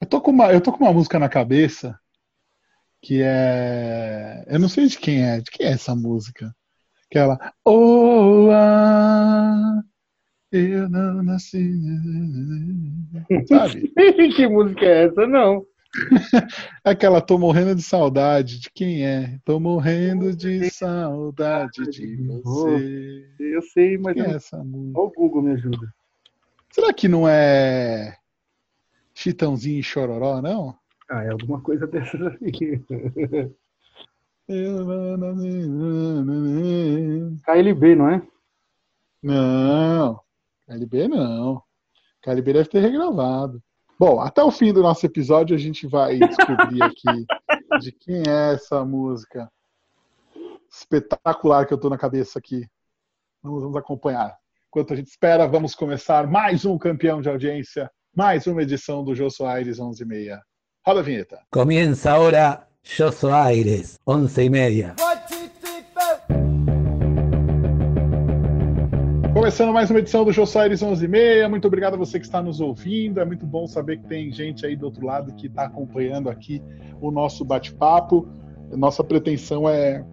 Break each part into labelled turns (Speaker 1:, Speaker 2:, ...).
Speaker 1: Eu tô com uma, eu tô com uma música na cabeça que é. Eu não sei de quem é. De quem é essa música? Aquela. Oh, ah, eu não nasci. Sabe?
Speaker 2: que música é essa? Não.
Speaker 1: Aquela tô morrendo de saudade. De quem é? Tô morrendo de saudade de você.
Speaker 2: Eu sei, mas
Speaker 1: é essa música?
Speaker 2: o Google me ajuda.
Speaker 1: Será que não é Chitãozinho e Chororó, não?
Speaker 2: Ah, é alguma coisa dessas aí. KLB, não é?
Speaker 1: Não, KLB não. KLB deve ter regravado. Bom, até o fim do nosso episódio a gente vai descobrir aqui de quem é essa música espetacular que eu tô na cabeça aqui. Vamos, vamos acompanhar. Enquanto a gente espera, vamos começar mais um campeão de audiência, mais uma edição do Jô Soares 11 e meia. Roda a vinheta.
Speaker 3: Comienza ahora Yo Soy Aires, once y media.
Speaker 1: Começando mais uma edição do Jô Soares 11 e meia. Muito obrigado a você que está nos ouvindo. É muito bom saber que tem gente aí do outro lado que está acompanhando aqui o nosso bate-papo. Nossa pretensão é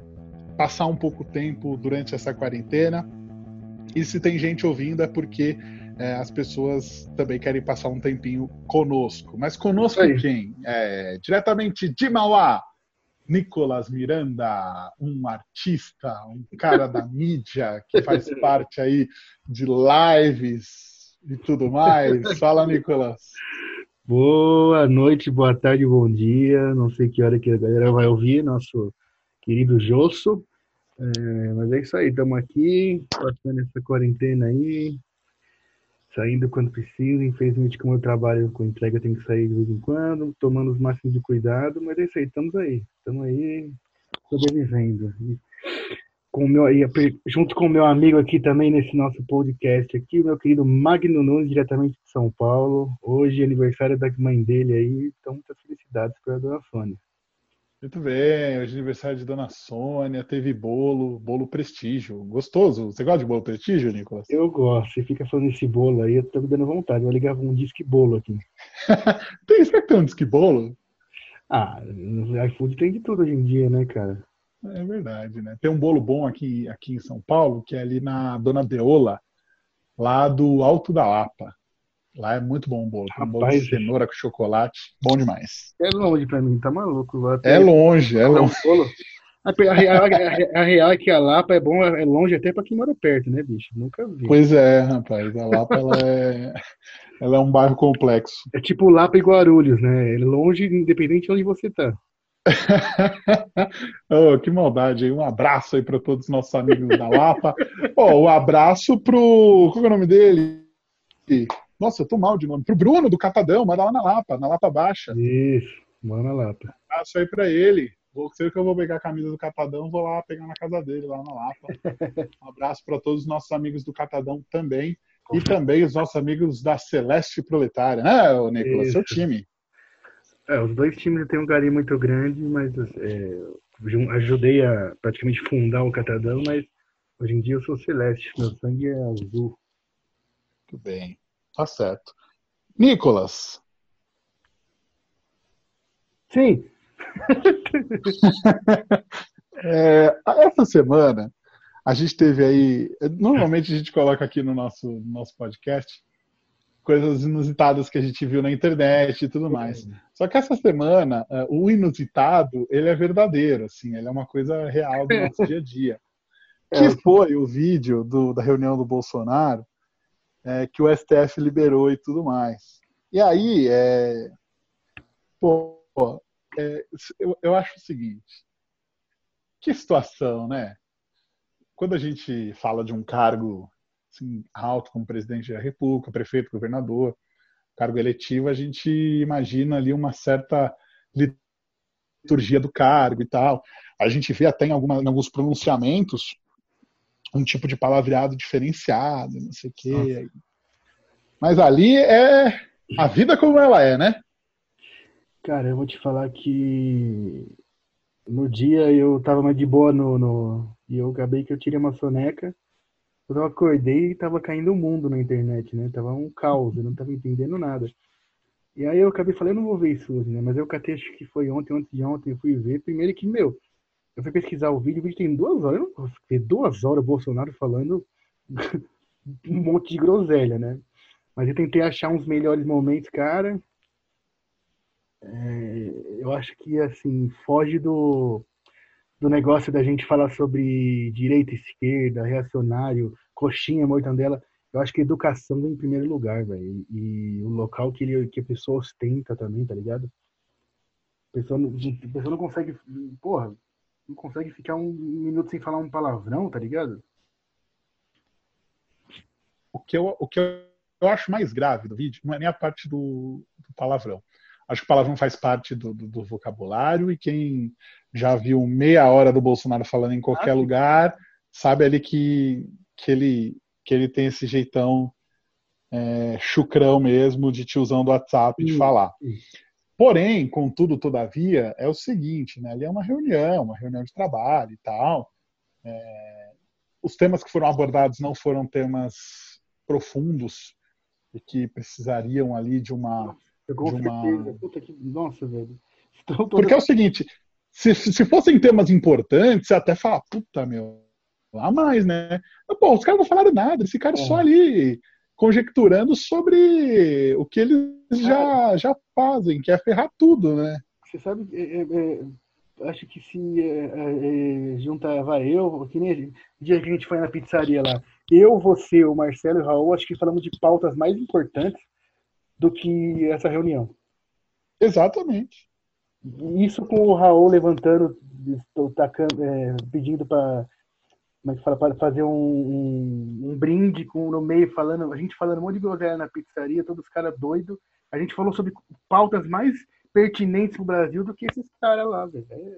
Speaker 1: passar um pouco tempo durante essa quarentena. E se tem gente ouvindo é porque é, as pessoas também querem passar um tempinho conosco. Mas conosco
Speaker 2: aí.
Speaker 1: quem? É, diretamente de Mauá, Nicolas Miranda, um artista, um cara da mídia que faz parte aí de lives e tudo mais. Fala, Nicolas.
Speaker 2: Boa noite, boa tarde, bom dia. Não sei que hora que a galera vai ouvir, nosso querido Josso. É, mas é isso aí, estamos aqui, passando essa quarentena aí, saindo quando precisa. Infelizmente, como eu trabalho com entrega, eu tenho que sair de vez em quando, tomando os máximos de cuidado, mas é isso aí, estamos aí, estamos aí sobrevivendo. E com meu, e junto com o meu amigo aqui também nesse nosso podcast aqui, o meu querido Magno Nunes, diretamente de São Paulo. Hoje aniversário da mãe dele aí, então muitas felicidades para a dona Sônia.
Speaker 1: Muito bem, hoje é aniversário de Dona Sônia, teve bolo, bolo prestígio. Gostoso. Você gosta de bolo prestígio, Nicolas?
Speaker 2: Eu gosto, você fica falando esse bolo aí, eu tô me dando vontade. Vou ligar um disque bolo aqui.
Speaker 1: Tem, será que tem um disque bolo?
Speaker 2: Ah, no iFood tem de tudo hoje em dia, né, cara?
Speaker 1: É verdade, né? Tem um bolo bom aqui, aqui em São Paulo, que é ali na Dona Deola, lá do Alto da Lapa. Lá é muito bom o bolo. Tem um bolo de
Speaker 2: Rapaz,
Speaker 1: cenoura com chocolate. Bom demais.
Speaker 2: É longe pra mim, tá maluco. Até-
Speaker 1: É longe, é longe.
Speaker 2: A, real, a- a real é que a Lapa é bom, é longe até pra quem mora perto, né, bicho? Nunca vi.
Speaker 1: Pois é, rapaz. A Lapa, ela é, ela é um bairro complexo.
Speaker 2: É tipo Lapa e Guarulhos, né? É longe, independente de onde você tá.
Speaker 1: oh, que maldade, hein? Um abraço aí para todos os nossos amigos da Lapa. Oh, um abraço pro. Qual é o nome dele? Nossa, eu tô mal de nome. Pro Bruno do Catadão, manda lá na Lapa, na Lapa Baixa.
Speaker 2: Isso, mora na Lapa.
Speaker 1: Abraço aí pra ele. Vou ser que eu vou pegar a camisa do Catadão, vou lá pegar na casa dele, lá na Lapa. Um abraço para todos os nossos amigos do Catadão também. E também os nossos amigos da Celeste Proletária, né, ô Nicolas? Seu
Speaker 2: Isso.
Speaker 1: time.
Speaker 2: É, os dois times têm um carinho muito grande, mas é, ajudei a praticamente fundar o Catadão, mas hoje em dia eu sou celeste, meu sangue é azul.
Speaker 1: Muito bem, tá certo. Nicolas,
Speaker 2: Sim,
Speaker 1: é, essa semana a gente teve aí. Normalmente a gente coloca aqui no nosso, no nosso podcast coisas inusitadas que a gente viu na internet e tudo mais. Só que essa semana, eh, o inusitado, ele é verdadeiro, assim, ele é uma coisa real do nosso dia a dia.
Speaker 2: É,
Speaker 1: Que foi o vídeo do- da reunião do Bolsonaro, eh, que o STF liberou e tudo mais. E aí, é, pô, é, eu, eu acho o seguinte, que situação, né? Quando a gente fala de um cargo assim, alto como presidente da República, prefeito, governador, cargo eletivo, a gente imagina ali uma certa liturgia do cargo e tal. A gente vê até em, alguma, em alguns pronunciamentos um tipo de palavreado diferenciado, não sei o quê. Mas ali é a vida como ela é, né?
Speaker 2: cara, eu vou te falar que no dia eu tava mais de boa no, no- e eu acabei que eu tirei uma soneca. Quando eu acordei, tava caindo o mundo na internet, né? Tava um caos, eu não tava entendendo nada. E aí eu acabei falando, eu não vou ver isso hoje, né? Mas eu catei, acho que foi ontem, ontem de ontem, eu fui ver. Primeiro que, meu, eu fui pesquisar o vídeo, o vídeo tem duas horas. Eu não posso ver duas horas o Bolsonaro falando um monte de groselha, né? Mas eu tentei achar uns melhores momentos, cara. É, eu acho que, assim, foge do, do negócio da gente falar sobre direita, esquerda, reacionário, coxinha, mortandela. Eu acho que educação vem em primeiro lugar, velho. E o local que, ele, que a pessoa ostenta também, tá ligado? A pessoa, não, a pessoa não consegue. Porra, não consegue ficar um minuto sem falar um palavrão, tá ligado?
Speaker 1: O que eu, o que eu acho mais grave do vídeo não é nem a parte do, do palavrão. Acho que o palavrão faz parte do, do, do, vocabulário e quem já viu meia hora do Bolsonaro falando em qualquer ah, lugar sabe ali que, que ele que ele tem esse jeitão é, chucrão mesmo de tiozão do WhatsApp de falar. Porém, contudo, todavia, é o seguinte, né? Ali é uma reunião, uma reunião de trabalho e tal. É, os temas que foram abordados não foram temas profundos e que precisariam ali de uma. De uma... Puta que... Nossa, velho. Porque é o seguinte, se, se fossem temas importantes, você até fala, puta, meu, a mais, né? Pô, os caras não falaram nada, eles ficaram é. só ali conjecturando sobre o que eles já, já fazem, que é ferrar tudo, né?
Speaker 2: Você sabe, é, é, é acho que se é, é, é, juntava eu, que nem o dia que a gente foi na pizzaria lá, eu, você, o Marcelo e o Raul, acho que falamos de pautas mais importantes do que essa reunião.
Speaker 1: Exatamente.
Speaker 2: Isso com o Raul levantando, tacando, pedindo para como é que fala, fazer um, um, um, brinde com no meio, falando, a gente falando um monte de groselha na pizzaria, todos os caras doidos. A gente falou sobre pautas mais pertinentes pro Brasil do que esses caras lá, velho. É...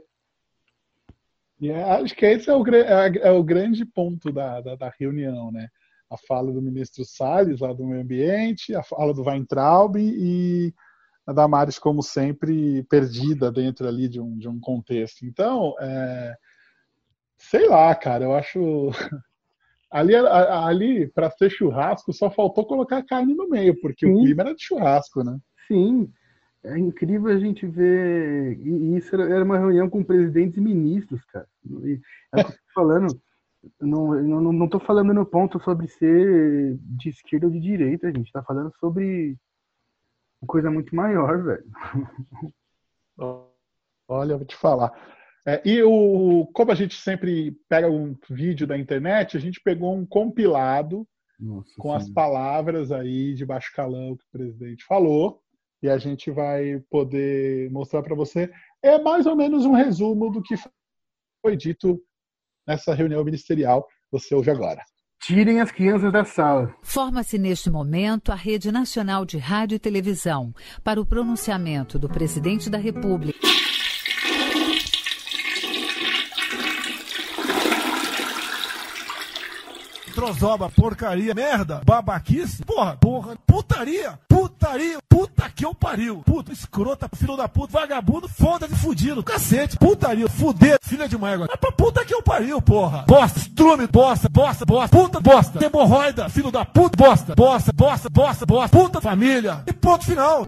Speaker 1: Yeah, acho que esse é o, é, é o grande ponto da, da, da, reunião, né? A fala do ministro Salles, lá do meio ambiente, a fala do Weintraub e a Damares, como sempre, perdida dentro ali de um, de um contexto. Então, é, Sei lá, cara, eu acho. Ali, ali para ser churrasco, só faltou colocar carne no meio, porque Sim. o clima era de churrasco, né?
Speaker 2: Sim. É incrível a gente ver. E isso era uma reunião com presidentes e ministros, cara. E, é falando. Não, não, não tô falando no ponto sobre ser de esquerda ou de direita, a gente tá falando sobre uma coisa muito maior, velho.
Speaker 1: Olha, eu vou te falar. É, e o, como a gente sempre pega um vídeo da internet, a gente pegou um compilado Nossa, com sim. as palavras aí de baixo calão que o presidente falou e a gente vai poder mostrar para você. É mais ou menos um resumo do que foi dito nessa reunião ministerial. Você ouve agora.
Speaker 2: Tirem as crianças da sala.
Speaker 4: Forma-se neste momento a Rede Nacional de Rádio e Televisão para o pronunciamento do presidente da República.
Speaker 5: Trozoba, porcaria, merda, babaquice, porra, porra, putaria, putaria, puta que eu pariu, puta, escrota, filho da puta, vagabundo, foda-se, fudido, cacete, putaria, fuder, filha de égua, é pra puta que eu pariu, porra, bosta, estrume, bosta, bosta, bosta, puta, bosta, hemorroida, filho da puta, bosta, bosta, bosta, bosta, bosta, puta, família, e ponto final.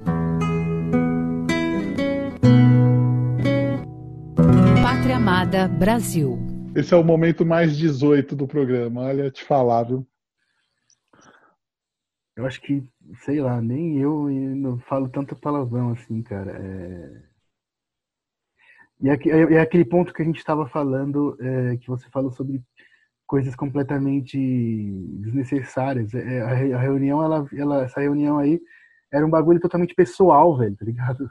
Speaker 4: Pátria Amada Brasil.
Speaker 1: Esse é o momento mais 18 do programa. Olha, te falar, viu?
Speaker 2: Eu acho que, sei lá, nem eu não falo tanto palavrão assim, cara. É... E é, é, aquele ponto que a gente estava falando, é, que você falou sobre coisas completamente desnecessárias. É, a, reunião, ela, ela, essa reunião aí era um bagulho totalmente pessoal, velho, tá ligado?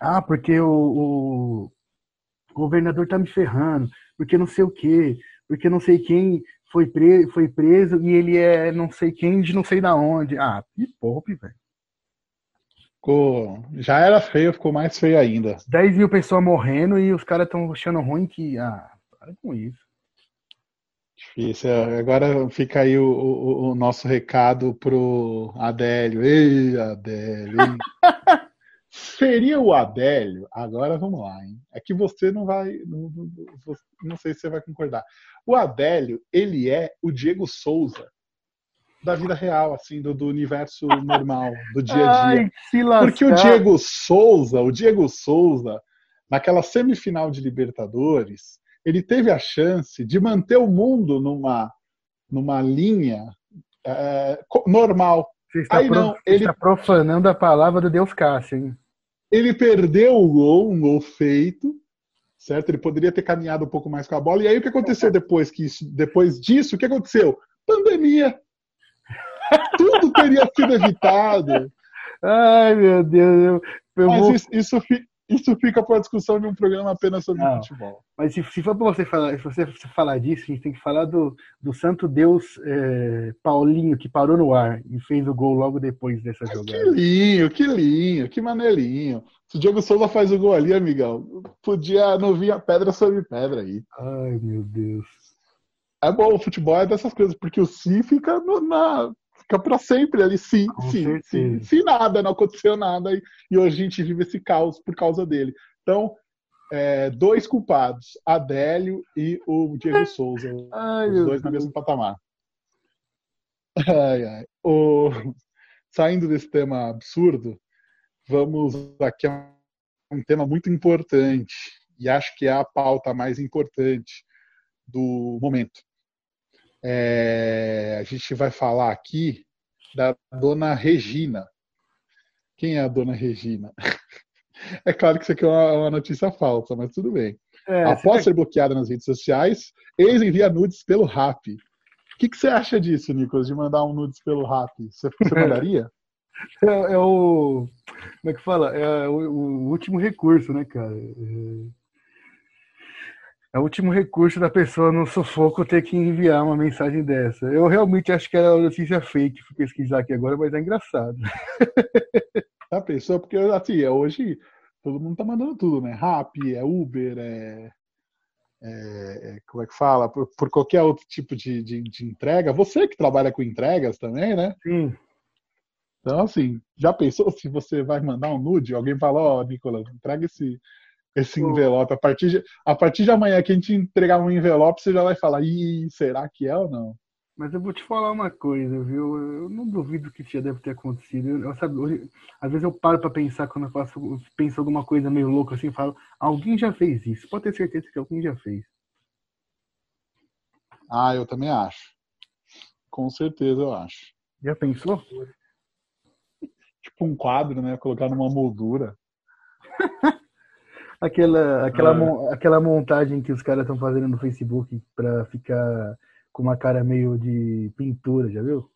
Speaker 2: Ah, porque o o governador tá me ferrando, porque não sei o quê, porque não sei quem foi, pre foi preso e ele é não sei quem de não sei da onde. Ah, me poupe, velho.
Speaker 1: Ficou... Já era feio, ficou mais feio ainda.
Speaker 2: 10 mil pessoas morrendo e os caras estão achando ruim que. Ah, para com isso.
Speaker 1: Difícil. Agora fica aí o, o, o nosso recado pro Adélio. Ei, Adélio. Seria o Adélio, agora vamos lá, hein? É que você não vai, não, não, não sei se você vai concordar. O Adélio, ele é o Diego Souza da vida real, assim, do, do universo normal, do dia a dia.
Speaker 2: Ai.
Speaker 1: Porque o Diego Souza, o Diego Souza, naquela semifinal de Libertadores, ele teve a chance de manter o mundo numa, numa linha é, normal.
Speaker 2: Você está,
Speaker 1: Aí
Speaker 2: pro-
Speaker 1: não, ele-
Speaker 2: está profanando a palavra do Deus Cássio, hein?
Speaker 1: Ele perdeu o gol, um gol feito, certo? Ele poderia ter caminhado um pouco mais com a bola. E aí o que aconteceu depois que isso, depois disso? O que aconteceu? Pandemia. Tudo teria sido evitado.
Speaker 2: Ai, meu Deus. Eu, eu
Speaker 1: Mas
Speaker 2: vou-
Speaker 1: isso, isso, isso fica para discussão de um programa apenas sobre
Speaker 2: Não.
Speaker 1: futebol.
Speaker 2: Mas se, se for pra você falar, se você falar disso, a gente tem que falar do, do santo Deus é, Paulinho, que parou no ar e fez o gol logo depois dessa
Speaker 1: Que
Speaker 2: jogada.
Speaker 1: linho, que linho, que maneirinho. Se o Diego Souza faz o gol ali, amigão, podia não vir a pedra sobre pedra aí.
Speaker 2: Ai, meu Deus.
Speaker 1: É bom, o futebol é dessas coisas, porque o si fica no- na. Fica pra sempre ali, sim,
Speaker 2: Com
Speaker 1: sim, sim. Se nada, não aconteceu nada, e, e hoje a gente vive esse caos por causa dele. Então, é, dois culpados, Adélio e o Diego Souza,
Speaker 2: Ai,
Speaker 1: os dois no
Speaker 2: Deus.
Speaker 1: mesmo patamar. Ai, ai. O- Saindo desse tema absurdo, vamos aqui a um tema muito importante, e acho que é a pauta mais importante do momento. É, a gente vai falar aqui da dona Regina. Quem é a dona Regina? É claro que isso aqui é uma, uma notícia falsa, mas tudo bem.
Speaker 2: É,
Speaker 1: Após ser bloqueada nas redes sociais, ex envia nudes pelo Rap. O que, que você acha disso, Nicolas, de mandar um nudes pelo Rap? Você, você mandaria?
Speaker 2: é, é o. Como é que fala? É o, o último recurso, né, cara? É, é o último recurso da pessoa no sufoco ter que enviar uma mensagem dessa. Eu realmente acho que era uma notícia fake, fui pesquisar aqui agora, mas é engraçado.
Speaker 1: Já pensou? Porque assim, é hoje todo mundo tá mandando tudo, né? Rap, é Uber, é. é- é- como é que fala? Por, por qualquer outro tipo de, de, de entrega. Você que trabalha com entregas também, né?
Speaker 2: Sim.
Speaker 1: Então, assim, já pensou se você vai mandar um nude? Alguém fala, ó, Nicolas, entrega esse, esse envelope. A partir, de, a partir de amanhã que a gente entregar um envelope, você já vai falar, ih, será que é ou não?
Speaker 2: Mas eu vou te falar uma coisa, viu? Eu não duvido que isso já deve ter acontecido. Eu, eu sabe, hoje- às vezes eu paro pra pensar quando eu faço, eu penso alguma coisa meio louca assim, falo, alguém já fez isso. Pode ter certeza que alguém já fez.
Speaker 1: Ah, eu também acho. Com certeza eu acho.
Speaker 2: Já pensou?
Speaker 1: Tipo um quadro, né? Colocar numa moldura.
Speaker 2: Aquela, aquela,
Speaker 1: Ah.
Speaker 2: mon- aquela montagem que os caras estão fazendo no Facebook pra ficar com uma cara meio de pintura, já viu?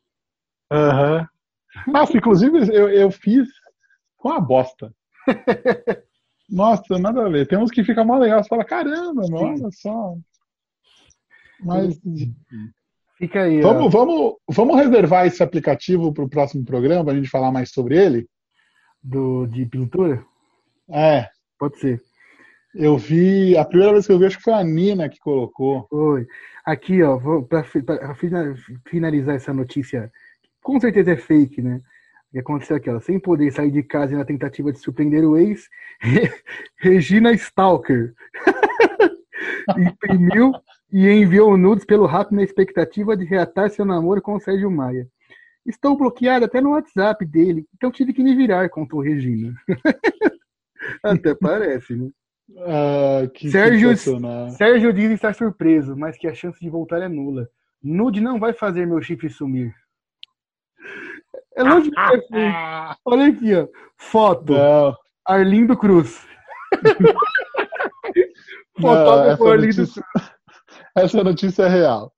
Speaker 1: Aham. Nossa, inclusive eu, eu fiz com a bosta. Nossa, nada a ver. Tem uns que fica mó legal. Você fala, caramba, mano, olha só. Mas
Speaker 2: Fica aí, ó.
Speaker 1: vamos, vamos, vamos reservar esse aplicativo para o próximo programa, para a gente falar mais sobre ele?
Speaker 2: Do, de pintura?
Speaker 1: É,
Speaker 2: Pode ser.
Speaker 1: Eu vi, a primeira vez que eu vi, acho que foi a Nina que colocou.
Speaker 2: Oi. Aqui, ó, fina- finalizar essa notícia, com certeza é fake, né? Que aconteceu aqui, ó, sem poder sair de casa e na tentativa de surpreender o ex, Regina Stalker imprimiu e enviou nudes pelo rato na expectativa de reatar seu namoro com o Sérgio Maia. Estou bloqueada até no WhatsApp dele, então tive que me virar, contou Regina. Até parece, né?
Speaker 1: Ah, que
Speaker 2: Sérgio-. Sérgio diz estar surpreso, mas que a chance de voltar é nula. Nude não vai fazer meu chifre sumir. É lógico que é fake. Olha aqui, ó. Foto.
Speaker 1: Não,
Speaker 2: Arlindo Cruz. Fotógrafo
Speaker 1: essa,
Speaker 2: Arlindo
Speaker 1: notícia, essa notícia é real.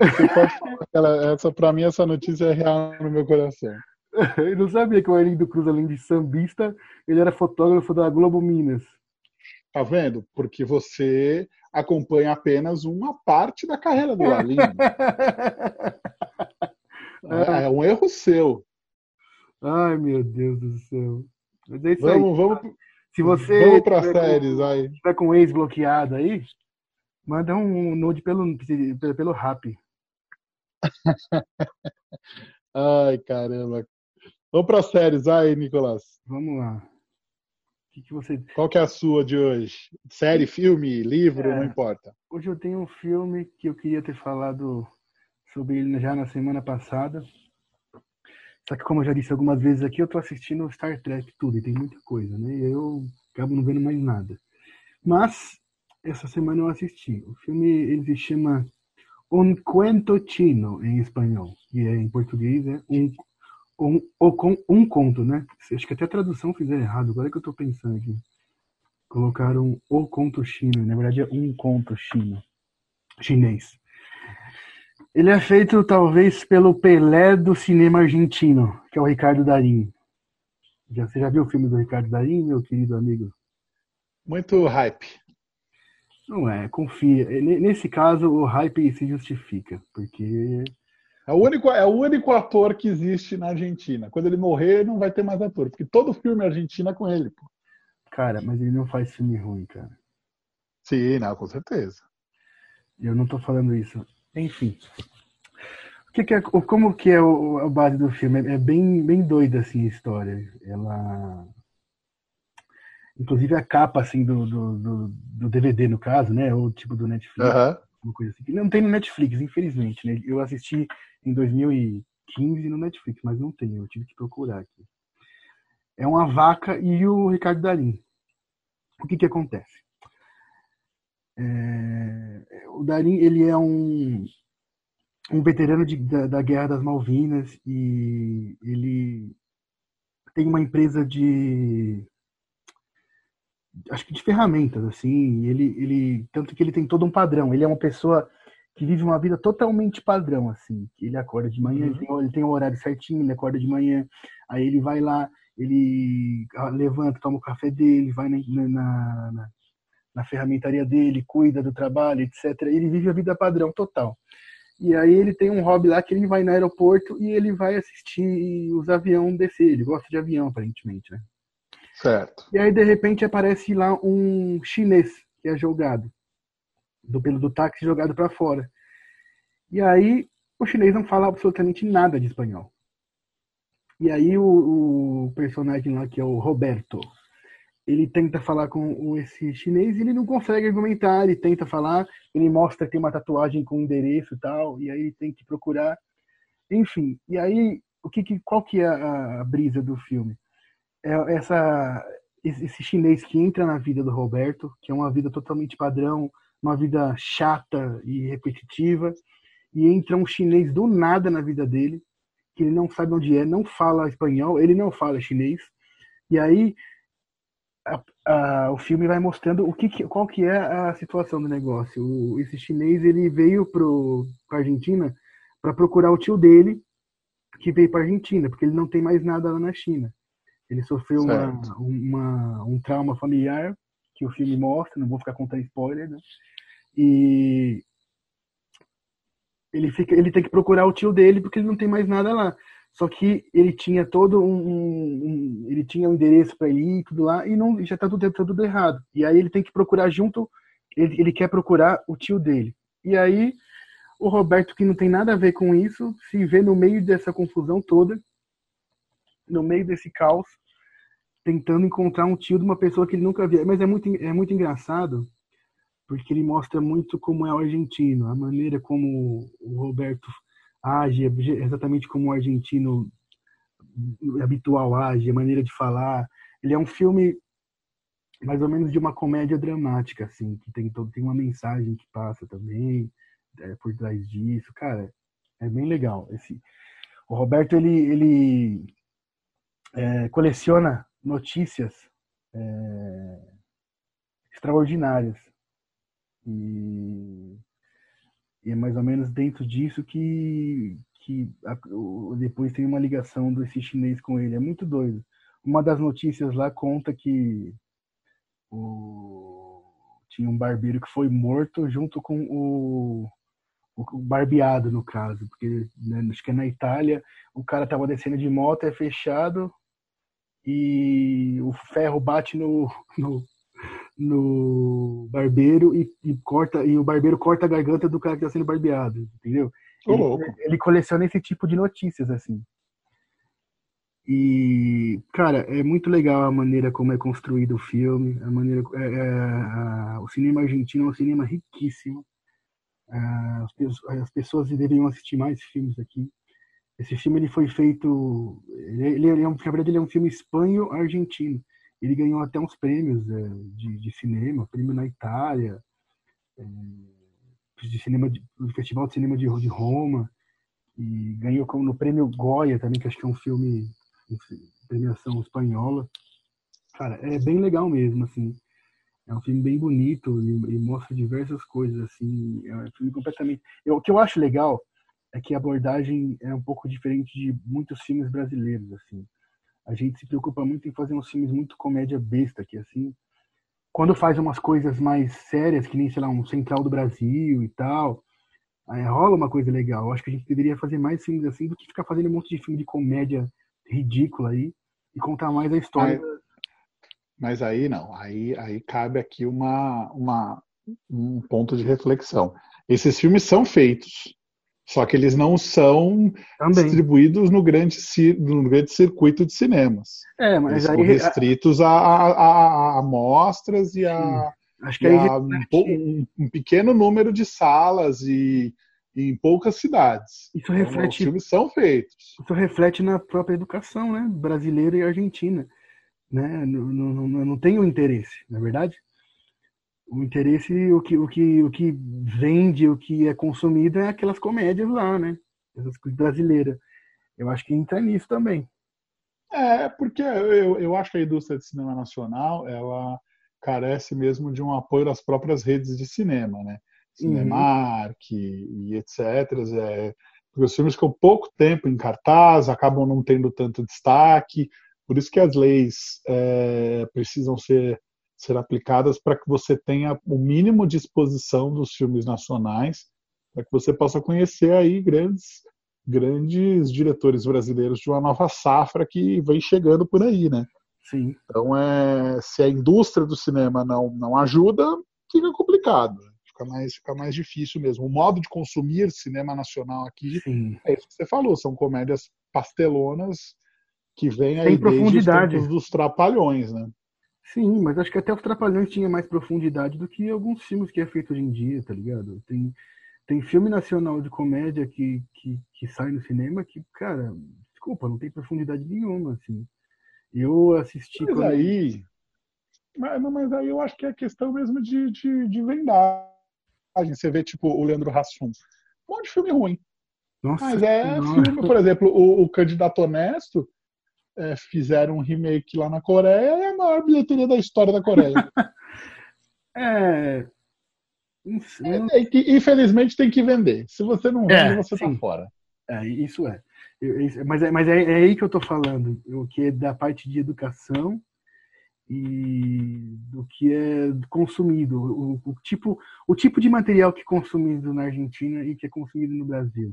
Speaker 1: Você pode falar que ela, essa, pra mim, essa notícia é real no meu coração.
Speaker 2: Eu não sabia que o Arlindo Cruz, além de sambista, ele era fotógrafo da Globo Minas.
Speaker 1: Tá vendo? Porque você acompanha apenas uma parte da carreira do Arlindo. É, é um erro seu.
Speaker 2: Ai, meu Deus do céu. Mas é isso aí.
Speaker 1: Vamos, vamos,
Speaker 2: Se você
Speaker 1: vamos para
Speaker 2: tiver com-
Speaker 1: séries aí.
Speaker 2: tiver com o ex bloqueado aí, manda um nude pelo, pelo, pelo rap.
Speaker 1: Ai, caramba. Vamos para séries aí, Nicolas.
Speaker 2: Vamos lá. Que, que você.
Speaker 1: Qual que é a sua de hoje? Série, filme, livro,
Speaker 2: É.
Speaker 1: não importa.
Speaker 2: Hoje eu tenho um filme que eu queria ter falado sobre ele já na semana passada. Só que, como eu já disse algumas vezes aqui, eu tô assistindo Star Trek tudo, e tem muita coisa, né? E eu acabo não vendo mais nada. Mas, essa semana eu assisti. O filme, ele se chama Un Cuento Chino, em espanhol. E é, em português é um, um, um, um conto, né? Acho que até a tradução fizer errado, agora que eu tô pensando aqui. Colocaram o conto chino, na verdade é um conto chino, chinês. Ele é feito talvez pelo Pelé do cinema argentino, que é o Ricardo Darim. Já, você já viu o filme do Ricardo Darim, meu querido amigo?
Speaker 1: Muito hype.
Speaker 2: Não é, confia. Nesse caso, o hype se justifica, porque.
Speaker 1: É o, único, é o único ator que existe na Argentina. Quando ele morrer, não vai ter mais ator, porque todo filme argentino é com ele. Pô.
Speaker 2: Cara, mas ele não faz filme ruim, cara.
Speaker 1: Sim, não, com certeza.
Speaker 2: Eu não tô falando isso. Enfim. O que, que é, como que é o, a base do filme? É bem, bem doida assim a história. Ela, inclusive a capa assim do, do, do, do DVD no caso, né? Ou tipo do Netflix,
Speaker 1: uhum.
Speaker 2: uma coisa assim. Não tem no Netflix, infelizmente. Né? Eu assisti em 2015 no Netflix, mas não tem. Eu tive que procurar aqui. É uma vaca e o Ricardo Darim. O que que acontece? É, o Darim ele é um, um veterano de, da, da, Guerra das Malvinas e ele tem uma empresa de acho que de ferramentas assim ele ele tanto que ele tem todo um padrão ele é uma pessoa que vive uma vida totalmente padrão assim ele acorda de manhã uhum. ele, tem, ele tem um horário certinho ele acorda de manhã aí ele vai lá ele levanta toma o café dele vai na, na, na na ferramentaria dele, cuida do trabalho, etc. Ele vive a vida padrão total. E aí ele tem um hobby lá que ele vai no aeroporto e ele vai assistir os aviões descer. Ele gosta de avião, aparentemente, né?
Speaker 1: Certo.
Speaker 2: E aí, de repente, aparece lá um chinês que é jogado. Do pelo do táxi jogado para fora. E aí, o chinês não fala absolutamente nada de espanhol. E aí, o, o personagem lá, que é o Roberto, ele tenta falar com esse chinês e ele não consegue argumentar, ele tenta falar, ele mostra que tem uma tatuagem com um endereço e tal, e aí ele tem que procurar. Enfim, e aí o que, qual que é a, a brisa do filme? É essa esse chinês que entra na vida do Roberto, que é uma vida totalmente padrão, uma vida chata e repetitiva, e entra um chinês do nada na vida dele, que ele não sabe onde é, não fala espanhol, ele não fala chinês, e aí a, a, o filme vai mostrando o que, qual que é a situação do negócio. O, esse chinês ele veio para a Argentina para procurar o tio dele que veio para a Argentina, porque ele não tem mais nada lá na China. Ele sofreu uma, uma, um trauma familiar que o filme mostra, não vou ficar contando spoiler, né? E ele fica, ele tem que procurar o tio dele porque ele não tem mais nada lá. Só que ele tinha todo um, um, um ele tinha um endereço para ir e tudo lá e não já tá tudo, tá tudo errado. E aí ele tem que procurar junto, ele, ele quer procurar o tio dele. E aí o Roberto que não tem nada a ver com isso se vê no meio dessa confusão toda, no meio desse caos, tentando encontrar um tio de uma pessoa que ele nunca via. Mas é muito é muito engraçado porque ele mostra muito como é o argentino, a maneira como o Roberto age exatamente como o argentino habitual age, a maneira de falar. Ele é um filme mais ou menos de uma comédia dramática, assim, que tem, todo, tem uma mensagem que passa também é, por trás disso. Cara, é bem legal. Esse, o Roberto, ele, ele é, coleciona notícias é, extraordinárias. E e é mais ou menos dentro disso que, que a, depois tem uma ligação desse chinês com ele. É muito doido. Uma das notícias lá conta que o, tinha um barbeiro que foi morto junto com o, o barbeado, no caso. Porque né, acho que é na Itália, o cara tava descendo de moto, é fechado e o ferro bate no, no, no barbeiro e, e, corta e o barbeiro corta a garganta do cara que está sendo barbeado, entendeu? Ele, ele, coleciona esse tipo de notícias assim. E cara, é muito legal a maneira como é construído o filme, a maneira é, é, a, o cinema argentino é um cinema riquíssimo. As, as, pessoas deveriam assistir mais filmes aqui. Esse filme ele foi feito, ele, ele é um, na verdade ele é um filme espanho-argentino. Ele ganhou até uns prêmios é, de, de, cinema, prêmio na Itália, é, de cinema de, do Festival de Cinema de, de Roma e ganhou como no prêmio Goya também, que acho que é um filme, premiação espanhola. Cara, é bem legal mesmo, assim. É um filme bem bonito e, e mostra diversas coisas, assim. É um filme completamente. Eu, o que eu acho legal é que a abordagem é um pouco diferente de muitos filmes brasileiros, assim. A gente se preocupa muito em fazer uns filmes muito comédia besta, que assim, quando faz umas coisas mais sérias, que nem, sei lá, um Central do Brasil e tal, Aí rola uma coisa legal. Eu acho que a gente deveria fazer mais filmes assim do que ficar fazendo um monte de filme de comédia ridícula aí e contar mais a história.
Speaker 1: Mas, aí não, aí, aí cabe aqui uma, uma, um ponto de reflexão. Esses filmes são feitos, só que eles não são Também. distribuídos no grande, no grande circuito de cinemas.
Speaker 2: É, mas
Speaker 1: eles aí, são restritos a, a, a, a amostras e a.
Speaker 2: Acho que aí
Speaker 1: um, um, pequeno número de salas e, e em poucas cidades.
Speaker 2: Isso reflete. Então, os
Speaker 1: filmes são feitos.
Speaker 2: Isso reflete na própria educação, né, brasileira e argentina, né? Não, não, não tem o interesse, na é verdade. O interesse, o que, o que, o que vende, o que é consumido é aquelas comédias lá, né? Essas coisas brasileiras. Eu acho que entra nisso também.
Speaker 1: É, porque eu, eu acho que a indústria de cinema nacional, ela carece mesmo de um apoio das próprias redes de cinema, né? Cinemark uhum. e, e etc. É, porque os filmes ficam pouco tempo em cartaz, acabam não tendo tanto destaque, por isso que as leis é, precisam ser, ser aplicadas para que você tenha o mínimo de exposição dos filmes nacionais, para que você possa conhecer aí grandes grandes diretores brasileiros de uma nova safra que vem chegando por aí, né?
Speaker 2: Sim.
Speaker 1: Então, é, se a indústria do cinema não, não ajuda, fica complicado. Fica mais, fica mais difícil mesmo. O modo de consumir cinema nacional aqui
Speaker 2: Sim.
Speaker 1: é isso que você falou, são comédias pastelonas que vêm
Speaker 2: aí profundidade.
Speaker 1: desde dos trapalhões, né?
Speaker 2: Sim, mas acho que até os Trapalhões tinha mais profundidade do que alguns filmes que é feito hoje em dia, tá ligado? Tem, tem filme nacional de comédia que, que, que sai no cinema que, cara, desculpa, não tem profundidade nenhuma, assim. Eu assisti.
Speaker 1: Mas aí. Mas, mas aí eu acho que é questão mesmo de, de, de vendagem. Você vê, tipo, o Leandro Hassum. Um monte de filme ruim.
Speaker 2: Nossa,
Speaker 1: mas é nossa. filme, por exemplo, o, o Candidato Honesto. É, fizeram um remake lá na Coreia é a maior bilheteria da história da Coreia.
Speaker 2: é.
Speaker 1: é, é que, infelizmente tem que vender. Se você não vende, é, você tá sim. tá fora.
Speaker 2: É, isso é. Mas, é, mas é, é aí que eu estou falando, o que é da parte de educação e do que é consumido, o, o, tipo, o tipo de material que é consumido na Argentina e que é consumido no Brasil.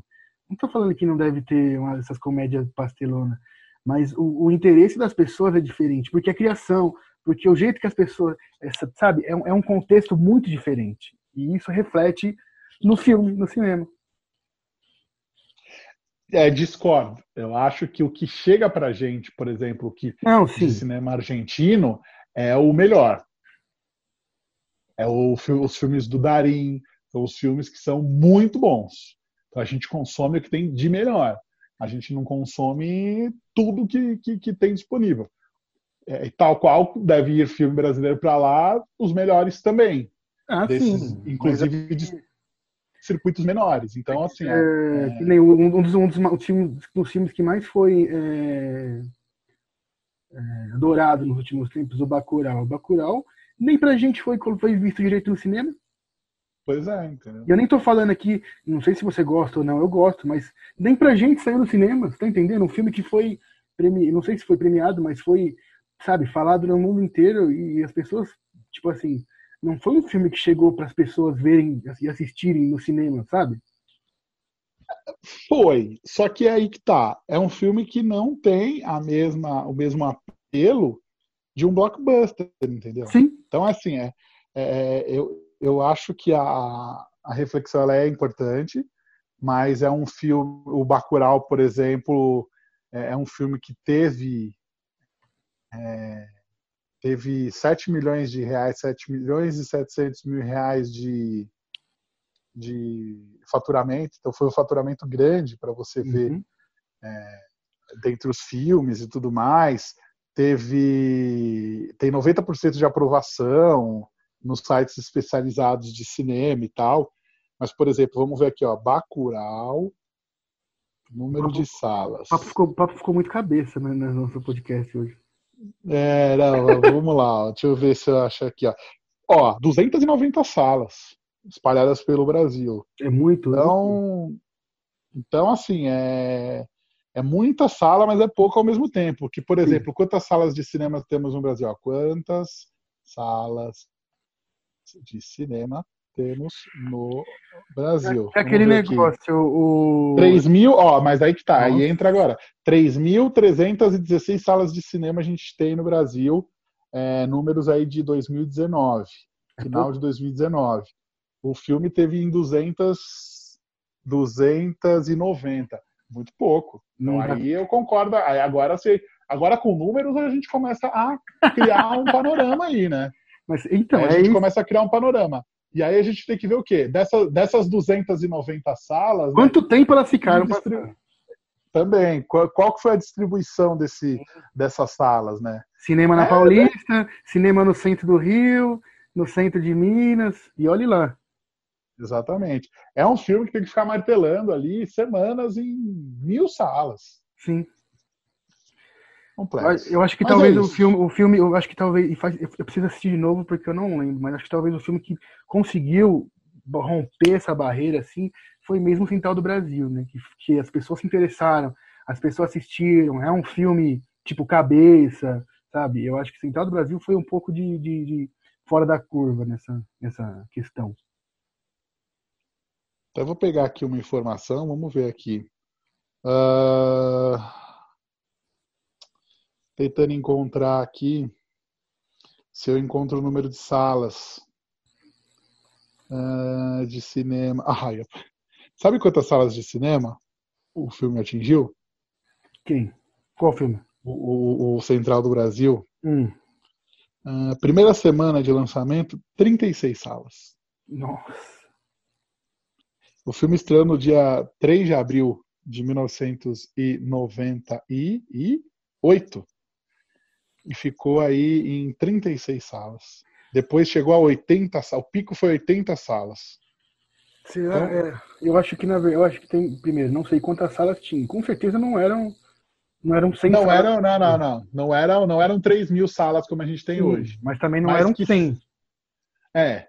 Speaker 2: Não estou falando que não deve ter uma dessas comédias pastelonas, mas o, o, interesse das pessoas é diferente, porque a criação, porque o jeito que as pessoas, essa, sabe, é um, é um contexto muito diferente. E isso reflete no filme, no cinema.
Speaker 1: É, discordo. Eu acho que o que chega pra gente, por exemplo, o que
Speaker 2: Não,
Speaker 1: de cinema argentino é o melhor. É o, os filmes do Darim, são os filmes que são muito bons. Então a gente consome o que tem de melhor. A gente não consome tudo que, que, que tem disponível. É, tal qual deve ir filme brasileiro para lá, os melhores também.
Speaker 2: Ah, desses, sim.
Speaker 1: Inclusive de circuitos menores. Então, assim. É,
Speaker 2: é... Um, dos, um dos, um filmes, dos filmes que mais foi é, é, adorado nos últimos tempos, o Bacurau. O Bacurau nem pra gente foi, foi visto direito no cinema.
Speaker 1: Pois é, entendeu?
Speaker 2: Eu nem tô falando aqui, não sei se você gosta ou não, eu gosto, mas nem pra gente saiu no cinema, você tá entendendo? Um filme que foi, premi... não sei se foi premiado, mas foi, sabe, falado no mundo inteiro e as pessoas, tipo assim, não foi um filme que chegou para as pessoas verem e assistirem no cinema, sabe?
Speaker 1: Foi, só que é aí que tá. É um filme que não tem a mesma, o mesmo apelo de um blockbuster, entendeu?
Speaker 2: Sim.
Speaker 1: Então, assim, é, é eu, eu acho que a, a reflexão é importante, mas é um filme, o Bacurau, por exemplo, é, é um filme que teve é, teve 7 milhões de reais, 7 milhões e 700 mil reais de, de faturamento, então foi um faturamento grande para você ver
Speaker 2: Uhum.
Speaker 1: é, dentre os filmes e tudo mais. Teve tem 90% de aprovação nos sites especializados de cinema e tal. Mas, por exemplo, vamos ver aqui, ó, Bacurau, número de salas.
Speaker 2: O papo ficou, o papo ficou muito cabeça né, no nosso podcast hoje.
Speaker 1: É, não, vamos lá, ó, deixa eu ver se eu acho aqui, ó. Ó, 290 salas espalhadas pelo Brasil.
Speaker 2: É muito. né?
Speaker 1: Então, então assim, é, é muita sala, mas é pouco ao mesmo tempo. Que, por exemplo, quantas salas de cinema temos no Brasil? Ó, Quantas salas de cinema temos no Brasil?
Speaker 2: É aquele negócio, o.
Speaker 1: 3 mil, ó, mas aí que tá, aí
Speaker 2: Nossa.
Speaker 1: entra agora. 3.316 salas de cinema a gente tem no Brasil, é, números aí de 2019, final de 2019. O filme teve em 200, 290, muito pouco. Então
Speaker 2: dá-
Speaker 1: aí eu concordo, aí agora, se, agora com números a gente começa a criar um panorama aí, né?
Speaker 2: Mas então,
Speaker 1: Aí a
Speaker 2: é
Speaker 1: gente começa a criar um panorama. E aí a gente tem que ver o quê? Dessa, dessas 290 salas, né,
Speaker 2: Quanto tempo elas ficaram
Speaker 1: Distribu- também, qual, qual foi a distribuição desse, dessas salas, né?
Speaker 2: Cinema na
Speaker 1: É,
Speaker 2: Paulista, cinema no centro do Rio, no centro de Minas, e olhe lá.
Speaker 1: Exatamente. É um filme que tem que ficar martelando ali semanas em mil salas.
Speaker 2: Sim.
Speaker 1: Complexo.
Speaker 2: Eu acho que
Speaker 1: Mas
Speaker 2: talvez
Speaker 1: é
Speaker 2: o filme, o filme, eu acho que talvez, eu preciso assistir de novo porque eu não lembro, mas acho que talvez o filme que conseguiu romper essa barreira assim foi mesmo o Central do Brasil, né? Que, que as pessoas se interessaram, as pessoas assistiram. É um filme tipo cabeça, sabe? Eu acho que Central do Brasil foi um pouco de, de- de fora da curva nessa, nessa questão.
Speaker 1: Então eu vou pegar aqui uma informação, vamos ver aqui. Ah, tentando encontrar aqui se eu encontro o número de salas ah, de cinema. Ah, eu- sabe quantas salas de cinema o filme atingiu?
Speaker 2: Quem? Qual filme?
Speaker 1: O, o- o Central do Brasil.
Speaker 2: Hum.
Speaker 1: Ah, primeira semana de lançamento, 36 salas.
Speaker 2: Nossa.
Speaker 1: O filme estreou no dia 3 de abril de 1998 e ficou aí em 36 salas. Depois chegou a 80 salas. O pico foi 80 salas.
Speaker 2: Será? É, eu acho que na eu acho que tem, primeiro, não sei quantas salas tinha. Com certeza não eram não eram 100
Speaker 1: Não
Speaker 2: salas.
Speaker 1: eram, não, não, não. Não eram, não eram 3 mil salas como a gente tem
Speaker 2: Sim,
Speaker 1: hoje.
Speaker 2: Mas também não
Speaker 1: Mas
Speaker 2: eram
Speaker 1: que-
Speaker 2: 100.
Speaker 1: É,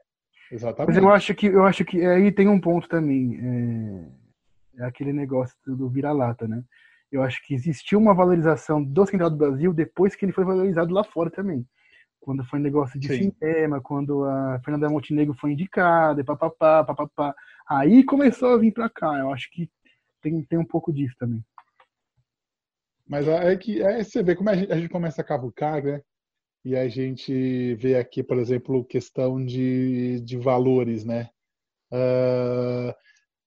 Speaker 2: Mas
Speaker 1: exatamente.
Speaker 2: eu acho que eu acho que aí tem um ponto também. É, é aquele negócio do vira-lata, né? Eu acho que existiu uma valorização do Central do Brasil depois que ele foi valorizado lá fora também. Quando foi negócio de
Speaker 1: Sim.
Speaker 2: cinema, quando a Fernanda Montenegro foi indicada, e papapá, papapá. Aí começou a vir pra cá. Eu acho que tem, tem um pouco disso também.
Speaker 1: Mas é que é, você vê como a gente, a gente começa a cavucar, né? E a gente vê aqui, por exemplo, questão de, de valores, né? Ah,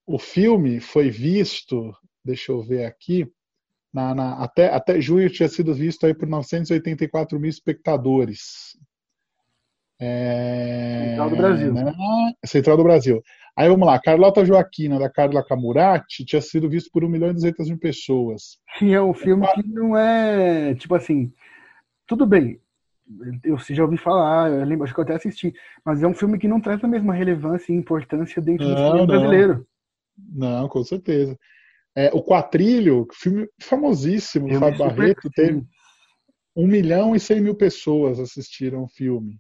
Speaker 1: o filme foi visto, deixa eu ver aqui, na, na- até, até junho tinha sido visto aí por 984 mil espectadores. É,
Speaker 2: Central do Brasil.
Speaker 1: né? Central do Brasil. Aí vamos lá, Carlota Joaquina, da Carla Camurati, tinha sido visto por 1 milhão e 200 mil pessoas.
Speaker 2: Sim, é um filme que não é, tipo assim, tudo bem, eu já ouvi falar, eu lembro, acho que eu até assisti, mas é um filme que não traz a mesma relevância e importância dentro do
Speaker 1: Não,
Speaker 2: cinema
Speaker 1: não.
Speaker 2: brasileiro.
Speaker 1: Não, com certeza. É, o Quatrilho, filme famosíssimo
Speaker 2: Filme
Speaker 1: Fábio Barreto, teve
Speaker 2: sim.
Speaker 1: 1 milhão e 100 mil pessoas assistiram o filme.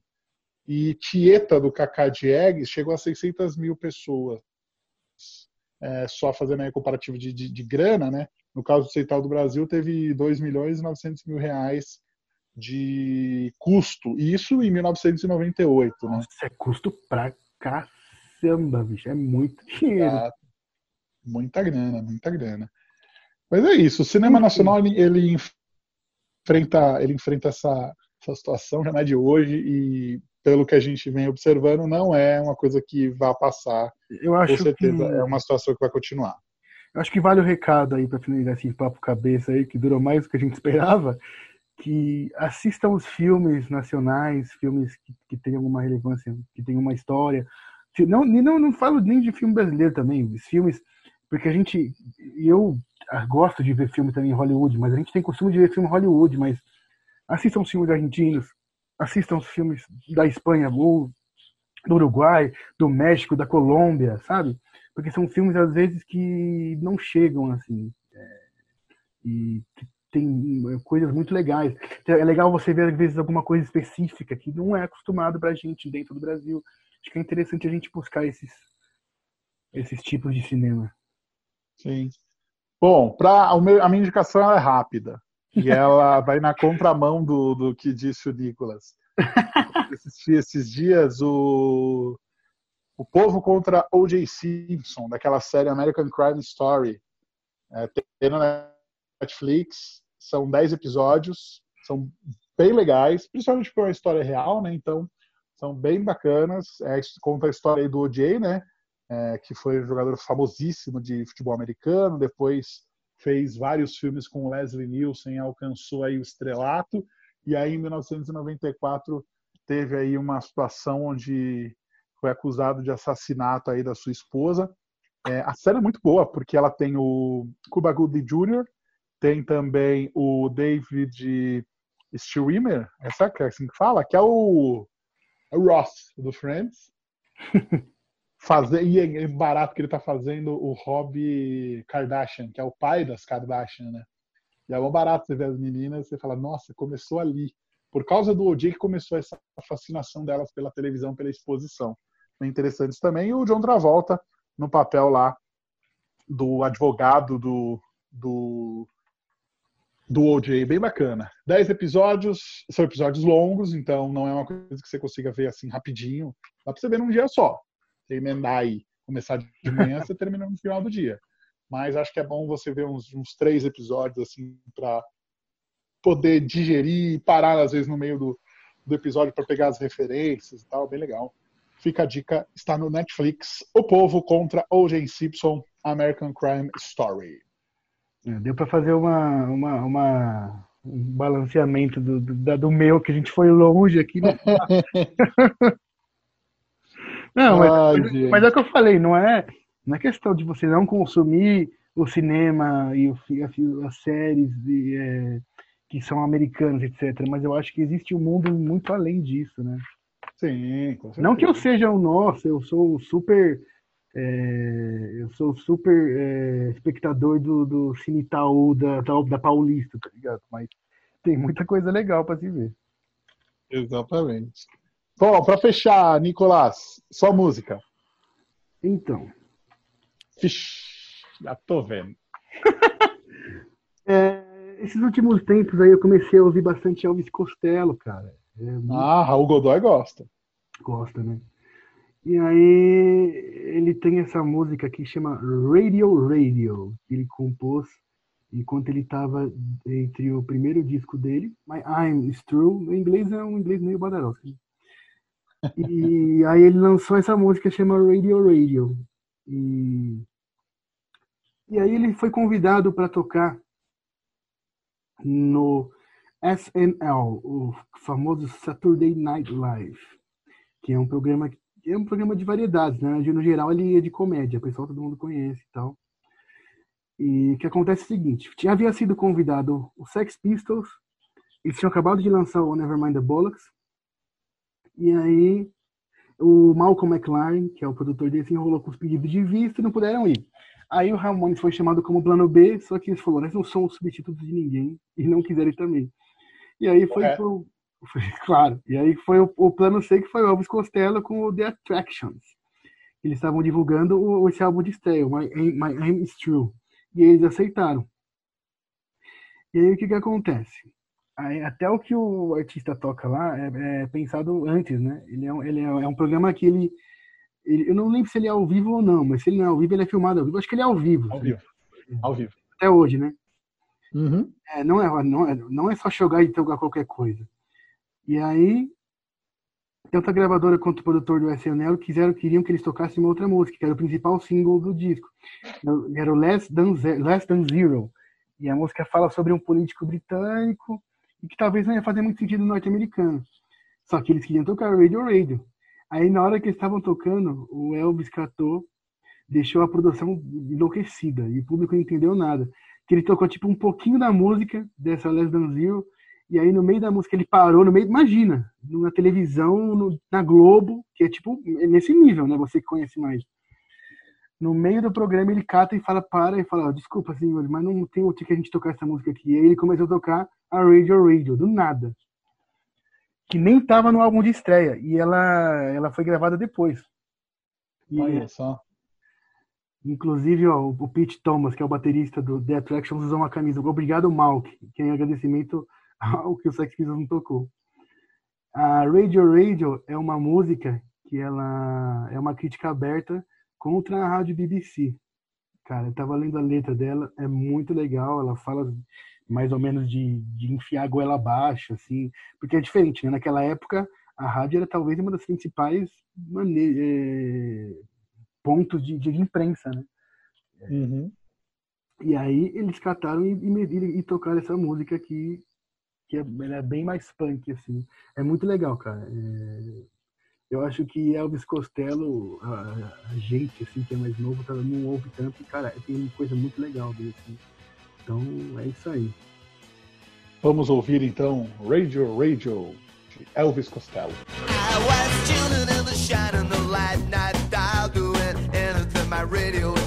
Speaker 1: E Tieta, do Cacá Diegues, chegou a 600 mil pessoas. É, só fazendo aí comparativo de, de, de grana, né? No caso do Central do Brasil, teve 2 milhões e 900 mil reais de custo. E Isso em 1998, né?
Speaker 2: Nossa, é custo pra caçamba, bicho, é muito dinheiro.
Speaker 1: Muita grana, muita grana. Mas é isso, o cinema nacional ele, ele enfrenta, ele enfrenta essa, essa situação já não é de hoje e pelo que a gente vem observando não é uma coisa que vá passar.
Speaker 2: Eu acho
Speaker 1: Com certeza
Speaker 2: que
Speaker 1: é uma situação que vai continuar.
Speaker 2: Eu acho que vale o recado aí para finalizar esse papo cabeça aí, que durou mais do que a gente esperava, que assistam os filmes nacionais, filmes que, que têm alguma relevância, que têm uma história, Não, não, não falo nem de filme brasileiro também, os filmes, porque a gente. Eu gosto de ver filme também em Hollywood, mas a gente tem costume de ver filme em Hollywood, mas assistam os filmes argentinos, assistam os filmes da Espanha, ou do Uruguai, do México, da Colômbia, sabe? Porque são filmes, às vezes, que não chegam, assim. É, e tem é, coisas muito legais. É legal você ver, às vezes, alguma coisa específica que não é acostumado pra gente dentro do Brasil. Acho que é interessante a gente buscar esses, esses tipos de cinema.
Speaker 1: Sim. Bom, pra, a minha indicação é rápida. E ela vai na contramão do, do que disse o Nicolas. assisti esses dias o, o Povo contra O.J. Simpson, daquela série American Crime Story. É, tem na Netflix, são 10 episódios, são bem legais, principalmente porque é uma história real, né? Então, são bem bacanas. É, conta a história do O.J., né? É, que foi um jogador famosíssimo de futebol americano, depois fez vários filmes com Leslie Nielsen, alcançou aí o estrelato, e aí em 1994 teve aí uma situação onde foi acusado de assassinato aí da sua esposa. É, a série é muito boa, porque ela tem o Cuba Gooding Jr., tem também o David Schwimmer, essa é assim que fala, que é o, é o Ross do Friends. Fazer, e é barato que ele tá fazendo o Rob Kardashian, que é o pai das Kardashian, né? E é bom barato você ver as meninas e você fala, nossa, começou ali por causa do OJ que começou essa fascinação delas pela televisão, pela exposição. Bem interessantes também. E o John Travolta, no papel lá do advogado do, do, do OJ, bem bacana. Dez episódios, são episódios longos, então não é uma coisa que você consiga ver assim rapidinho. Dá pra você ver num dia só. Você emendar aí, começar de manhã, você termina no final do dia. Mas acho que é bom você ver uns, uns três episódios assim para poder digerir, parar às vezes no meio do, do episódio para pegar as referências e tal, bem legal. Fica a dica, está no Netflix, O Povo contra O.J. Simpson, American Crime Story.
Speaker 2: É, deu para fazer uma, uma, uma, um balanceamento do, do, do, meu, que a gente foi longe aqui. Né? não, mas, mas, mas, é o que eu falei, não é, não é questão de você não consumir o cinema e o, as séries é, que são americanos, etc. Mas eu acho que existe um mundo muito além disso, né?
Speaker 1: Sim,
Speaker 2: Não que eu seja o nosso, eu sou super. É, eu sou super é, espectador do, do Cine Itaú da, da, da Paulista, tá ligado? Mas tem muita coisa legal para se ver.
Speaker 1: Exatamente. Bom, para fechar, Nicolás, só música.
Speaker 2: Então.
Speaker 1: Fish, já tô vendo.
Speaker 2: é, esses últimos tempos aí eu comecei a ouvir bastante Elvis Costello, cara.
Speaker 1: É muito... Ah, Raul Godoy gosta.
Speaker 2: Gosta, né? E aí ele tem essa música que chama Radio Radio, que ele compôs enquanto ele estava entre o primeiro disco dele, My I'm True, em inglês é um inglês meio badarosco. E aí ele lançou essa música chama Radio Radio. E, e aí ele foi convidado para tocar no SNL, o famoso Saturday Night Live, que é um programa é um programa de variedades, né? No geral ele é de comédia, o pessoal todo mundo conhece e tal. E o que acontece é o seguinte, tinha havia sido convidado o Sex Pistols, eles tinham acabado de lançar o Nevermind the Bollocks, e aí o Malcolm McLaren, que é o produtor desse, enrolou com os pedidos de vista e não puderam ir. Aí o Ramones foi chamado como plano B, só que eles falaram, nós não somos substitutos de ninguém, e não quiseram ir também. E aí foi, é. pro, foi claro, e aí foi o, o, plano C, que foi o Elvis Costello com o The Attractions. Eles estavam divulgando o, esse álbum de estreia, My, My Aim Is True, e eles aceitaram. E aí o que que acontece? Até o que o artista toca lá é, é pensado antes, né? Ele é, ele é, é um programa que ele ele, eu não lembro se ele é ao vivo ou não, mas se ele não é ao vivo, ele é filmado ao vivo. Acho que ele é ao vivo.
Speaker 1: Ao vivo. Ao vivo.
Speaker 2: Até hoje, né?
Speaker 1: Uhum.
Speaker 2: É, não, é, não, é, não é só jogar e tocar qualquer coisa. E aí, tanto a gravadora quanto o produtor do SNL quiseram, queriam que eles tocassem uma outra música, que era o principal single do disco. Era o Less Than, Less Than Zero. E a música fala sobre um político britânico e que talvez não ia fazer muito sentido no norte-americano. Só que eles queriam tocar Radio Radio. Aí na hora que eles estavam tocando, o Elvis catou, deixou a produção enlouquecida e o público não entendeu nada. Que ele tocou tipo um pouquinho da música dessa Les Than Zero e aí no meio da música ele parou no meio, imagina, na televisão, no, na Globo, que é tipo nesse nível, né? Você que conhece mais. No meio do programa ele cata e fala para e fala, oh, desculpa senhores, mas não tem outro que a gente tocar essa música aqui. E aí ele começou a tocar a Radio Radio, do nada que nem estava no álbum de estreia e ela ela foi gravada depois.
Speaker 1: E, Olha só.
Speaker 2: Inclusive, ó, o Pete Thomas, que é o baterista do The Attractions, usou uma camisa Obrigado Malk, que é em agradecimento ao que o Sex Pistols não tocou. A Radio Radio é uma música que ela é uma crítica aberta contra a rádio BBC. Cara, eu tava lendo a letra dela, é muito legal, ela fala mais ou menos de, de enfiar a goela abaixo, assim, porque é diferente, né? Naquela época, a rádio era talvez uma das principais mane é, pontos de, de, imprensa, né?
Speaker 1: Uhum.
Speaker 2: E aí eles cataram e, e, e tocaram essa música aqui, que é, é, bem mais punk, assim. É muito legal, cara. É, eu acho que Elvis Costello, a, a, gente, assim, que é mais novo, tá, não ouve tanto, e, cara, tem uma coisa muito legal dele, assim. Então é isso aí.
Speaker 1: Vamos ouvir então Radio Radio de Elvis Costello. I was tuning in the shine the light night dial doing anything my radio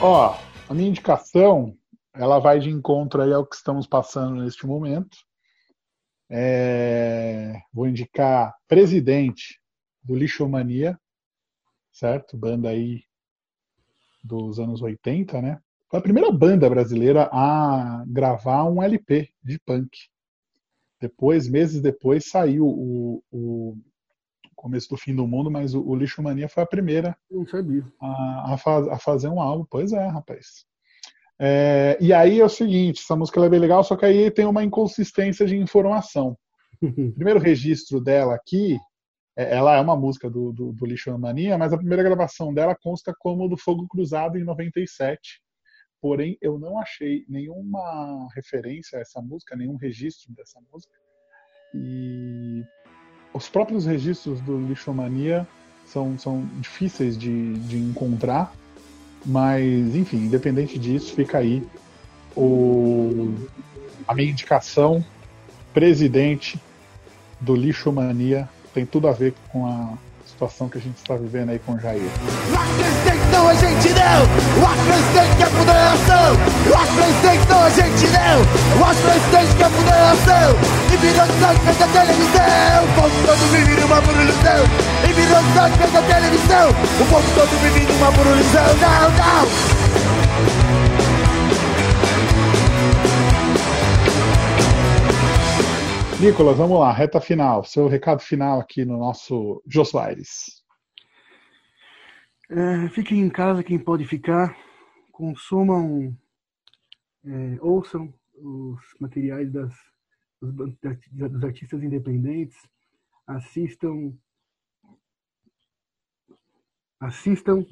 Speaker 1: Ó, a minha indicação, ela vai de encontro aí ao que estamos passando neste momento. É, vou indicar Presidente do Lixomania, certo? Banda aí dos anos 80, né? Foi a primeira banda brasileira a gravar um LP de punk. Depois, meses depois, saiu o, o começo do fim do mundo, mas o, o Lixo Mania foi a primeira a, a, faz, a, fazer um álbum. Pois é, rapaz. É, e aí é o seguinte, essa música é bem legal, só que aí tem uma inconsistência de informação. O primeiro registro dela aqui, é, ela é uma música do, do, do Lixo Mania, mas a primeira gravação dela consta como do Fogo Cruzado em 97. Porém, eu não achei nenhuma referência a essa música, nenhum registro dessa música. E os próprios registros do Lixomania são, são difíceis de, de encontrar, mas, enfim, independente disso, fica aí o, a minha indicação. Presidente do Lixomania tem tudo a ver com a situação que a gente está vivendo aí com o Jair. A gente não! O presidente quer moderação! O presidente não, a gente não! O presidente quer moderação! E virou sangue da televisão! O povo todo vive numa burulação! E virou sangue da televisão! O povo todo vive numa burulação! Não, não! Nicolas, vamos lá, reta final. Seu recado final aqui no nosso Jô.
Speaker 2: É, fiquem em casa quem pode ficar. Consumam, é, ouçam os materiais das, dos, artistas independentes. Assistam assistam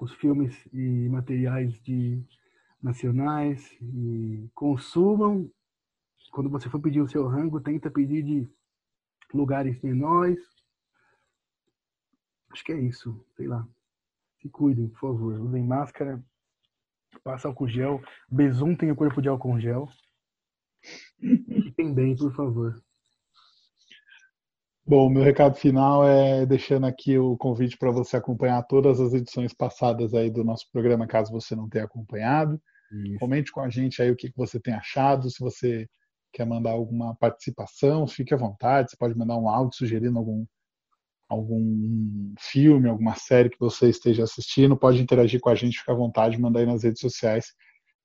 Speaker 2: os filmes e materiais de nacionais e consumam quando você for pedir o seu rango, tenta pedir de lugares menores. Acho que é isso, sei lá. Se cuidem, por favor. Usem máscara, passa álcool gel. Besum tem o corpo de álcool gel. Fiquem bem, por favor.
Speaker 1: Bom, meu recado final é deixando aqui o convite para você acompanhar todas as edições passadas aí do nosso programa, caso você não tenha acompanhado. Isso. Comente com a gente aí o que você tem achado, se você quer mandar alguma participação, fique à vontade. Você pode mandar um áudio sugerindo algum, algum filme, alguma série que você esteja assistindo. Pode interagir com a gente, fique à vontade, mandar aí nas redes sociais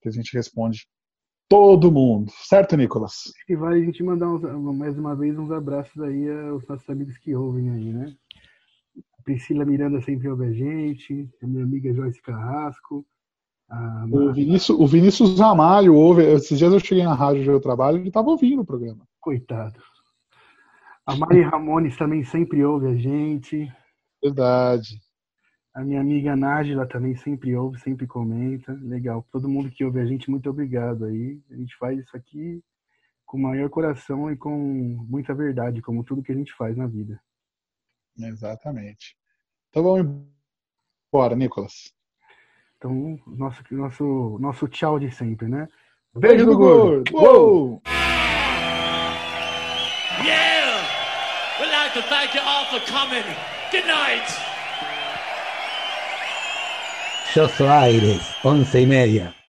Speaker 1: que a gente responde todo mundo. Certo, Nicolas?
Speaker 2: E vale a gente mandar uns, mais uma vez uns abraços aí aos nossos amigos que ouvem aí, né? Priscila Miranda sempre ouve a gente, a minha amiga Joyce Carrasco.
Speaker 1: O Vinícius, o Vinícius Ramalho ouve. Esses dias eu cheguei na rádio onde eu trabalho, ele estava ouvindo o programa.
Speaker 2: Coitado. A Mari Ramones também sempre ouve a gente.
Speaker 1: Verdade.
Speaker 2: A minha amiga Nájila também sempre ouve, sempre comenta. Legal. Todo mundo que ouve a gente, muito obrigado aí. A gente faz isso aqui com o maior coração e com muita verdade, como tudo que a gente faz na vida.
Speaker 1: Exatamente. Então vamos embora, Nicolas.
Speaker 2: Então, nosso, nosso, nosso tchau de sempre, né?
Speaker 1: Beijo, Beijo do gordo! Uou!
Speaker 6: Like to thank you all for coming. Good night!
Speaker 3: Yo Aires, once y media.